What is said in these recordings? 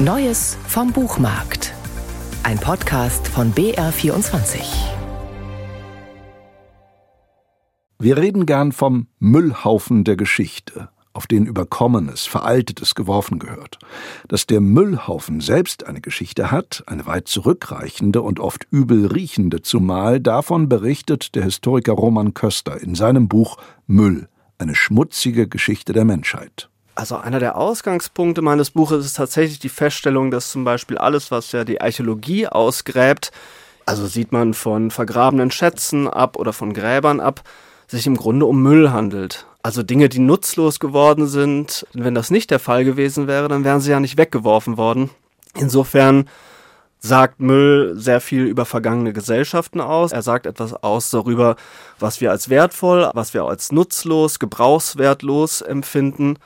Neues vom Buchmarkt. Ein Podcast von BR24. Wir reden gern vom Müllhaufen der Geschichte, auf den Überkommenes, Veraltetes geworfen gehört. Dass der Müllhaufen selbst eine Geschichte hat, eine weit zurückreichende und oft übel riechende zumal, davon berichtet der Historiker Roman Köster in seinem Buch Müll, eine schmutzige Geschichte der Menschheit. Also einer der Ausgangspunkte meines Buches ist tatsächlich die Feststellung, dass zum Beispiel alles, was ja die Archäologie ausgräbt, also sieht man von vergrabenen Schätzen ab oder von Gräbern ab, sich im Grunde um Müll handelt. Also Dinge, die nutzlos geworden sind. Wenn das nicht der Fall gewesen wäre, dann wären sie ja nicht weggeworfen worden. Insofern sagt Müll sehr viel über vergangene Gesellschaften aus. Er sagt etwas aus darüber, was wir als wertvoll, was wir als nutzlos, gebrauchswertlos empfinden.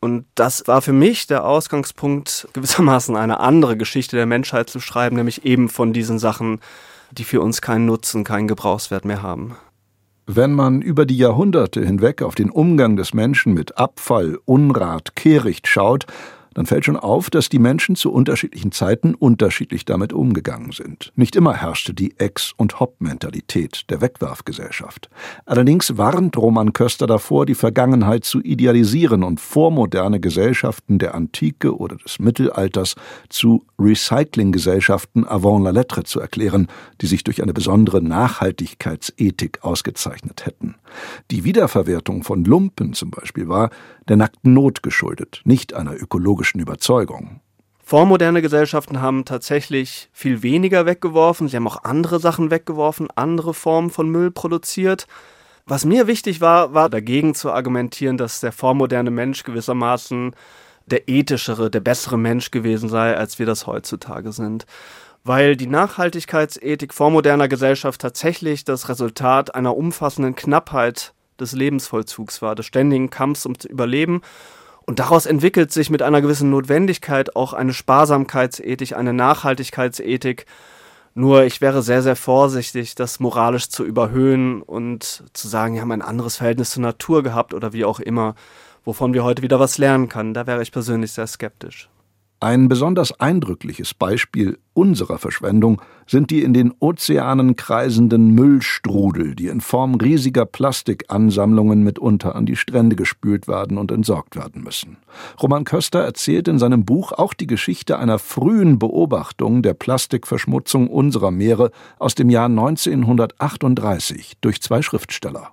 Und das war für mich der Ausgangspunkt, gewissermaßen eine andere Geschichte der Menschheit zu schreiben, nämlich eben von diesen Sachen, die für uns keinen Nutzen, keinen Gebrauchswert mehr haben. Wenn man über die Jahrhunderte hinweg auf den Umgang des Menschen mit Abfall, Unrat, Kehricht schaut, dann fällt schon auf, dass die Menschen zu unterschiedlichen Zeiten unterschiedlich damit umgegangen sind. Nicht immer herrschte die Ex- und Hop-Mentalität der Wegwerfgesellschaft. Allerdings warnt Roman Köster davor, die Vergangenheit zu idealisieren und vormoderne Gesellschaften der Antike oder des Mittelalters zu Recyclinggesellschaften avant la lettre zu erklären, die sich durch eine besondere Nachhaltigkeitsethik ausgezeichnet hätten. Die Wiederverwertung von Lumpen zum Beispiel war der nackten Not geschuldet, nicht einer ökologischen Überzeugung. Vormoderne Gesellschaften haben tatsächlich viel weniger weggeworfen. Sie haben auch andere Sachen weggeworfen, andere Formen von Müll produziert. Was mir wichtig war, war dagegen zu argumentieren, dass der vormoderne Mensch gewissermaßen der ethischere, der bessere Mensch gewesen sei, als wir das heutzutage sind. Weil die Nachhaltigkeitsethik vormoderner Gesellschaft tatsächlich das Resultat einer umfassenden Knappheit des Lebensvollzugs war, des ständigen Kampfs ums Überleben. Und daraus entwickelt sich mit einer gewissen Notwendigkeit auch eine Sparsamkeitsethik, eine Nachhaltigkeitsethik. Nur ich wäre sehr, sehr vorsichtig, das moralisch zu überhöhen und zu sagen, wir haben ein anderes Verhältnis zur Natur gehabt oder wie auch immer, wovon wir heute wieder was lernen können. Da wäre ich persönlich sehr skeptisch. Ein besonders eindrückliches Beispiel unserer Verschwendung sind die in den Ozeanen kreisenden Müllstrudel, die in Form riesiger Plastikansammlungen mitunter an die Strände gespült werden und entsorgt werden müssen. Roman Köster erzählt in seinem Buch auch die Geschichte einer frühen Beobachtung der Plastikverschmutzung unserer Meere aus dem Jahr 1938 durch zwei Schriftsteller.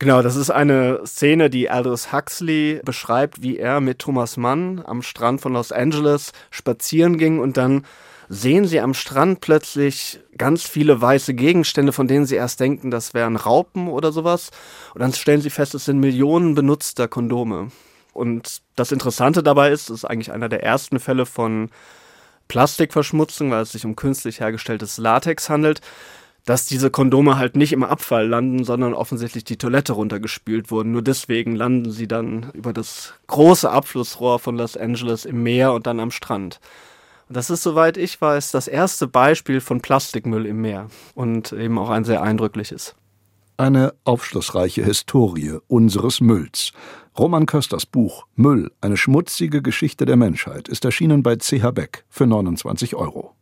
Genau, das ist eine Szene, die Aldous Huxley beschreibt, wie er mit Thomas Mann am Strand von Los Angeles spazieren ging und dann sehen sie am Strand plötzlich ganz viele weiße Gegenstände, von denen sie erst denken, das wären Raupen oder sowas. Und dann stellen sie fest, es sind Millionen benutzter Kondome. Und das Interessante dabei ist, es ist eigentlich einer der ersten Fälle von Plastikverschmutzung, weil es sich um künstlich hergestelltes Latex handelt dass diese Kondome halt nicht im Abfall landen, sondern offensichtlich die Toilette runtergespült wurden. Nur deswegen landen sie dann über das große Abflussrohr von Los Angeles im Meer und dann am Strand. Und das ist, soweit ich weiß, das erste Beispiel von Plastikmüll im Meer und eben auch ein sehr eindrückliches. Eine aufschlussreiche Historie unseres Mülls. Roman Kösters Buch Müll, eine schmutzige Geschichte der Menschheit ist erschienen bei CH Beck für 29 Euro.